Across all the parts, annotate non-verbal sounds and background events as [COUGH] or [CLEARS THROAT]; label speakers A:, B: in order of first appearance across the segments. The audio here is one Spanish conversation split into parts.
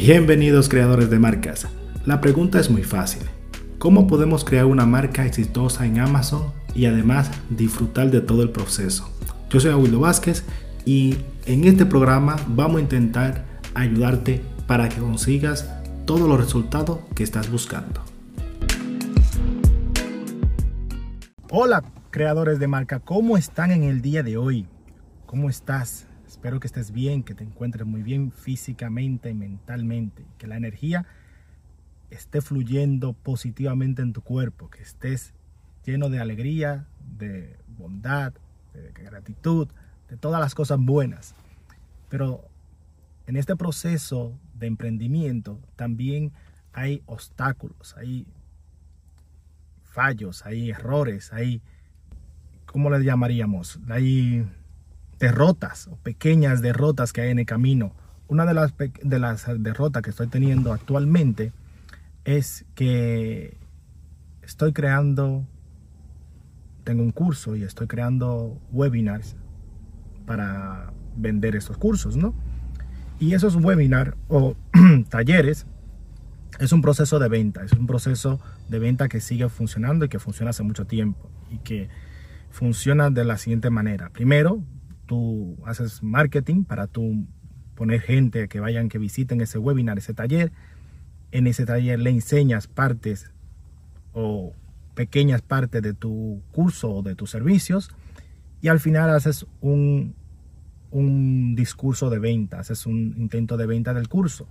A: Bienvenidos creadores de marcas. La pregunta es muy fácil. ¿Cómo podemos crear una marca exitosa en Amazon y además disfrutar de todo el proceso? Yo soy Aguildo Vázquez y en este programa vamos a intentar ayudarte para que consigas todos los resultados que estás buscando. Hola creadores de marca, ¿cómo están en el día de hoy? ¿Cómo estás? Espero que estés bien, que te encuentres muy bien físicamente y mentalmente, que la energía esté fluyendo positivamente en tu cuerpo, que estés lleno de alegría, de bondad, de gratitud, de todas las cosas buenas. Pero en este proceso de emprendimiento también hay obstáculos, hay fallos, hay errores, hay, ¿cómo le llamaríamos? Hay derrotas o pequeñas derrotas que hay en el camino. Una de las, de las derrotas que estoy teniendo actualmente es que estoy creando, tengo un curso y estoy creando webinars para vender esos cursos, ¿no? Y esos webinars o [CLEARS THROAT] talleres es un proceso de venta, es un proceso de venta que sigue funcionando y que funciona hace mucho tiempo y que funciona de la siguiente manera. Primero, tú haces marketing para tú poner gente que vayan, que visiten ese webinar, ese taller. En ese taller le enseñas partes o pequeñas partes de tu curso o de tus servicios y al final haces un, un discurso de venta, haces un intento de venta del curso.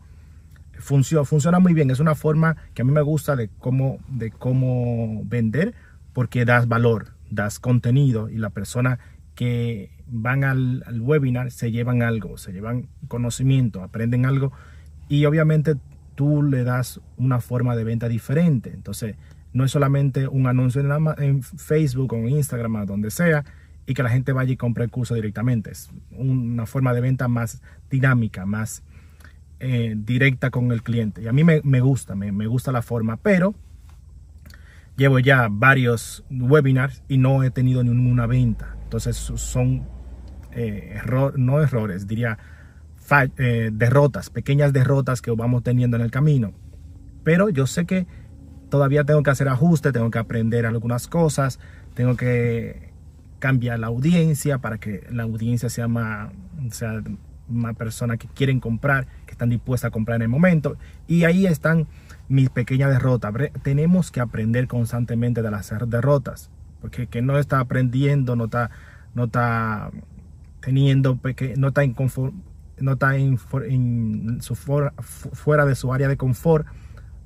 A: Funciona, funciona muy bien, es una forma que a mí me gusta de cómo, de cómo vender porque das valor, das contenido y la persona que van al, webinar se llevan algo, se llevan conocimiento, aprenden algo y obviamente tú le das una forma de venta diferente. Entonces, no es solamente un anuncio en, Facebook o en Instagram o donde sea y que la gente vaya y compre el curso directamente. Es una forma de venta más dinámica, más eh, directa con el cliente. Y a mí me, gusta, me gusta la forma, pero llevo ya varios webinars y no he tenido ninguna venta. Entonces son eh, no errores, diría eh, derrotas, pequeñas derrotas que vamos teniendo en el camino. Pero yo sé que todavía tengo que hacer ajustes, tengo que aprender algunas cosas, tengo que cambiar la audiencia para que la audiencia sea más, sea más personas que quieren comprar, que están dispuestas a comprar en el momento. Y ahí están mis pequeñas derrotas. Tenemos que aprender constantemente de las derrotas, porque que no está aprendiendo, no está, no está teniendo que no está, en no está en, su fuera de su área de confort,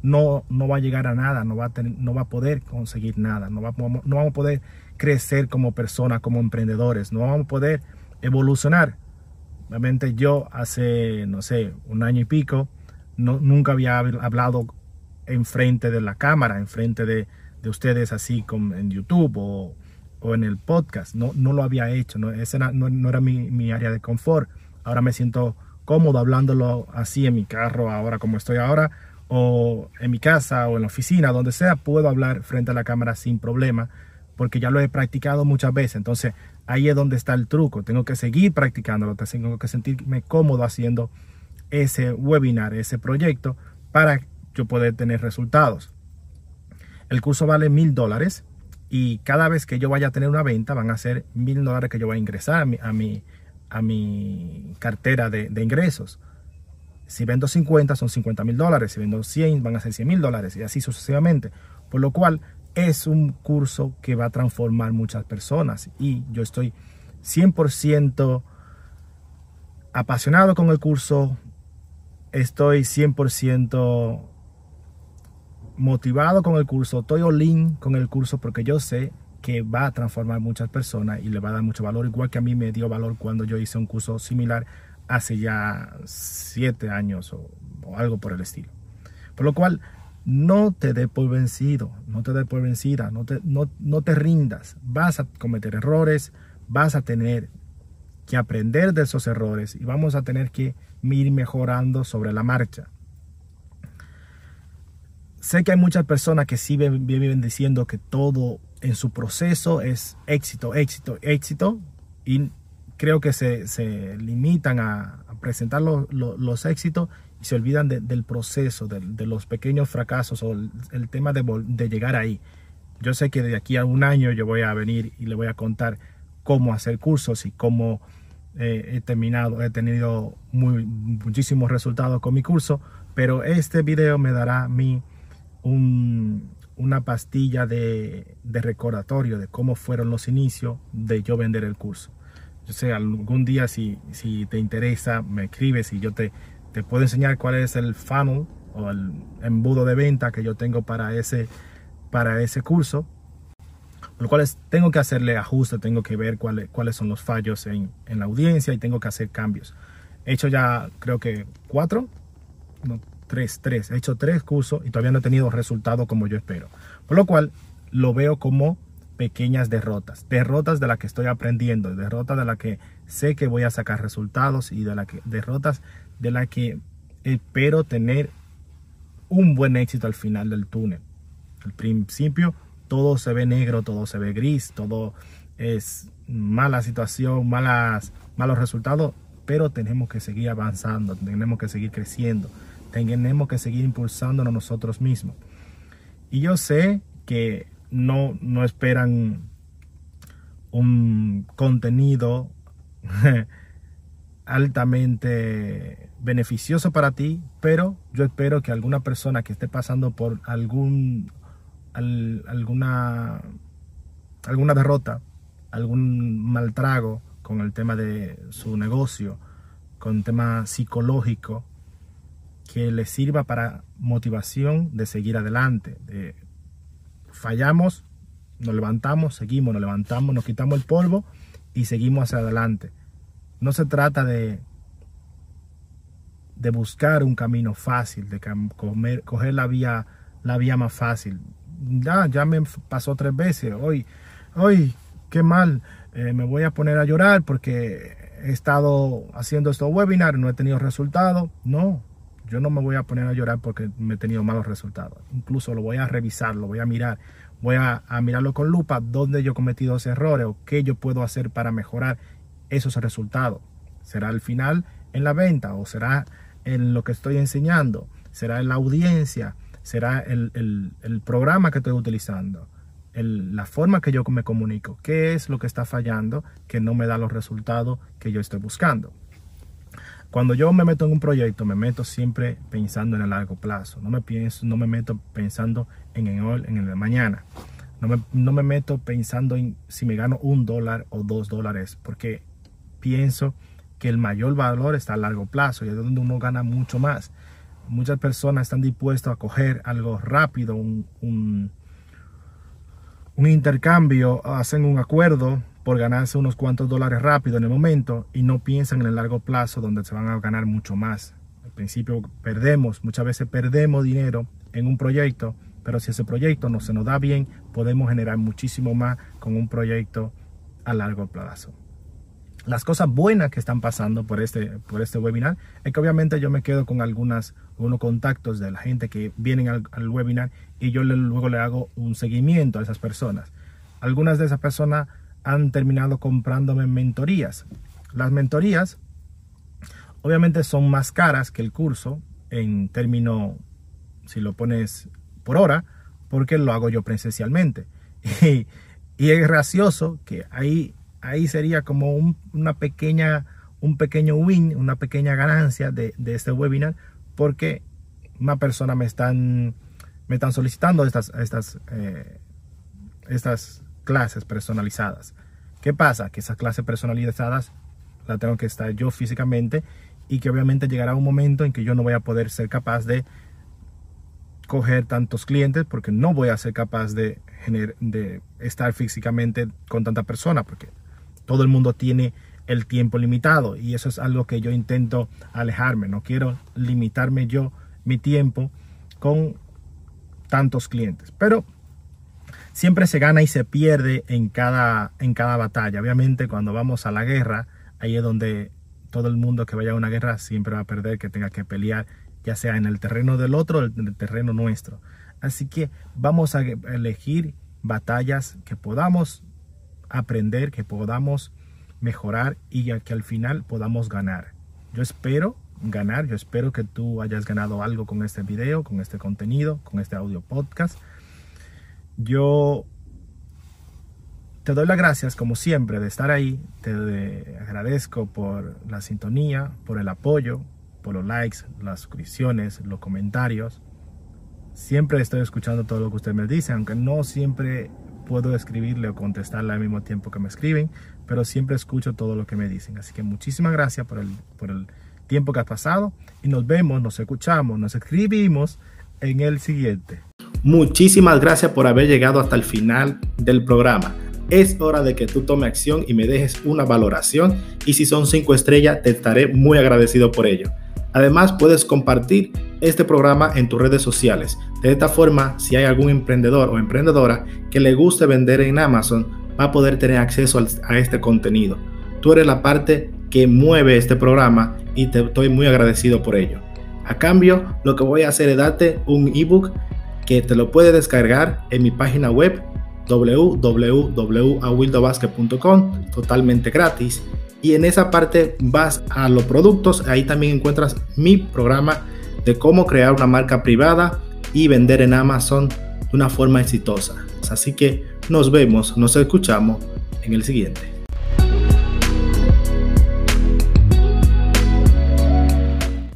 A: no, no va a llegar a nada, no va a, no va a poder conseguir nada, no, va, no vamos a poder crecer como personas, como emprendedores, no vamos a poder evolucionar. Obviamente yo hace, no sé, un año y pico, no, nunca había hablado enfrente de la cámara, enfrente de, de ustedes así como en YouTube o, o en el podcast. No, no lo había hecho, no, ese no, era mi, área de confort. Ahora me siento cómodo hablándolo así en mi carro, ahora como estoy ahora, o en mi casa o en la oficina, donde sea, puedo hablar frente a la cámara sin problema, porque ya lo he practicado muchas veces. Entonces ahí es donde está el truco. Tengo que seguir practicándolo, tengo que sentirme cómodo haciendo ese webinar, ese proyecto, para yo poder tener resultados. El curso vale mil dólares y cada vez que yo vaya a tener una venta van a ser mil dólares que yo voy a ingresar a mi, a mi, cartera de, ingresos. Si vendo 50 son 50 mil dólares, si vendo 100 van a ser 100 mil dólares y así sucesivamente. Por lo cual es un curso que va a transformar muchas personas y yo estoy 100% apasionado con el curso, estoy 100% motivado con el curso, estoy all con el curso porque yo sé que va a transformar muchas personas y le va a dar mucho valor, igual que a mí me dio valor cuando yo hice un curso similar hace ya siete años o, algo por el estilo. Por lo cual, no te dé por vencido, no te dé por vencida, no te, no, no te rindas. Vas a cometer errores, vas a tener que aprender de esos errores y vamos a tener que ir mejorando sobre la marcha sé que hay muchas personas que sí viven diciendo que todo en su proceso es éxito, éxito, éxito. Y creo que se, limitan a, presentar los éxitos y se olvidan del proceso, de, los pequeños fracasos o el, tema de, llegar ahí. Yo sé que de aquí a un año yo voy a venir y le voy a contar cómo hacer cursos y cómo eh, he terminado, he tenido muy, muchísimos resultados con mi curso, pero este video me dará a mí una pastilla de, de recordatorio de cómo fueron los inicios de yo vender el curso yo sé, algún día si, si te interesa, me escribes y yo te, te puedo enseñar cuál es el funnel o el embudo de venta que yo tengo para ese, para ese curso. Lo cual tengo que hacerle ajuste, tengo que ver cuáles, cuáles son los fallos en, en, la audiencia y tengo que hacer cambios. He hecho ya creo que cuatro, tres, tres. He hecho tres cursos y todavía no he tenido resultados como yo espero. Por lo cual lo veo como pequeñas derrotas, derrotas de las que estoy aprendiendo, derrotas de las que sé que voy a sacar resultados y de las que derrotas de las que espero tener un buen éxito al final del túnel. Al principio todo se ve negro, todo se ve gris, todo es mala situación, malas, malos resultados, pero tenemos que seguir avanzando, tenemos que seguir creciendo, tenemos que seguir impulsándonos nosotros mismos. Y yo sé que no, no esperan un contenido [LAUGHS] altamente beneficioso para ti, pero yo espero que alguna persona que esté pasando por algún alguna alguna derrota, algún mal trago con el tema de su negocio, con el tema psicológico, que le sirva para motivación de seguir adelante, de fallamos, nos levantamos, seguimos, nos levantamos, nos quitamos el polvo y seguimos hacia adelante. No se trata de, de buscar un camino fácil, de comer, coger la vía, la vía más fácil. Ya, ya me pasó tres veces. Hoy, hoy, qué mal, eh, me voy a poner a llorar porque he estado haciendo estos webinars, no he tenido resultados. No, yo no me voy a poner a llorar porque me he tenido malos resultados. Incluso lo voy a revisar, lo voy a mirar, voy a, mirarlo con lupa, dónde yo he cometido esos errores o qué yo puedo hacer para mejorar esos resultados. ¿Será al final en la venta o será en lo que estoy enseñando? ¿Será en la audiencia? ¿Será el, el programa que estoy utilizando? la forma que yo me comunico, qué es lo que está fallando que no me da los resultados que yo estoy buscando. Cuando yo me meto en un proyecto, me meto siempre pensando en el largo plazo. No me, pienso, no me meto pensando en el en el mañana. No me, no me meto pensando en si me gano un dólar o dos dólares, porque pienso que el mayor valor está a largo plazo y es donde uno gana mucho más. Muchas personas están dispuestas a coger algo rápido, un, un intercambio, hacen un acuerdo por ganarse unos cuantos dólares rápido en el momento y no piensan en el largo plazo donde se van a ganar mucho más. Al principio perdemos, muchas veces perdemos dinero en un proyecto, pero si ese proyecto no se nos da bien, podemos generar muchísimo más con un proyecto a largo plazo. Las cosas buenas que están pasando por este, por este webinar es que obviamente yo me quedo con algunas, contactos de la gente que vienen al webinar y yo luego le hago un seguimiento a esas personas. Algunas de esas personas han terminado comprándome mentorías. Las mentorías obviamente son más caras que el curso en término, si lo pones por hora, porque lo hago yo presencialmente. [LAUGHS] Y, es gracioso que ahí, ahí sería como una pequeña, un pequeño win, una pequeña ganancia de, este webinar, porque más personas me están, me están solicitando estas, estas, eh, estas clases personalizadas. ¿Qué pasa? Que esas clases personalizadas las tengo que estar yo físicamente y que obviamente llegará un momento en que yo no voy a poder ser capaz de coger tantos clientes porque no voy a ser capaz de, de estar físicamente con tanta persona porque todo el mundo tiene el tiempo limitado y eso es algo que yo intento alejarme. No quiero limitarme yo mi tiempo con tantos clientes. Pero siempre se gana y se pierde en cada, en cada batalla. Obviamente cuando vamos a la guerra, ahí es donde todo el mundo que vaya a una guerra siempre va a perder, que tenga que pelear, ya sea en el terreno del otro o en el terreno nuestro. Así que vamos a elegir batallas que podamos aprender, que podamos mejorar y que al final podamos ganar. Yo espero ganar, yo espero que tú hayas ganado algo con este video, con este contenido, con este audio podcast. Yo te doy las gracias, como siempre, de estar ahí. Te agradezco por la sintonía, por el apoyo, por los likes, las suscripciones, los comentarios. Siempre estoy escuchando todo lo que usted me dice, aunque no siempre puedo escribirle o contestarle al mismo tiempo que me escriben, pero siempre escucho todo lo que me dicen. Así que muchísimas gracias por el, por el tiempo que ha pasado y nos vemos, nos escuchamos, nos escribimos en el siguiente. Muchísimas gracias por haber llegado hasta el final del programa. Es hora de que tú tomes acción y me dejes una valoración y si son cinco estrellas te estaré muy agradecido por ello. Además, puedes compartir este programa en tus redes sociales. De esta forma, si hay algún emprendedor o emprendedora que le guste vender en Amazon, va a poder tener acceso a este contenido. Tú eres la parte que mueve este programa y te estoy muy agradecido por ello. A cambio, lo que voy a hacer es darte un ebook que te lo puedes descargar en mi página web www.awildobasket.com totalmente gratis y en esa parte vas a los productos, ahí también encuentras mi programa de cómo crear una marca privada y vender en Amazon de una forma exitosa. Así que nos vemos, nos escuchamos en el siguiente.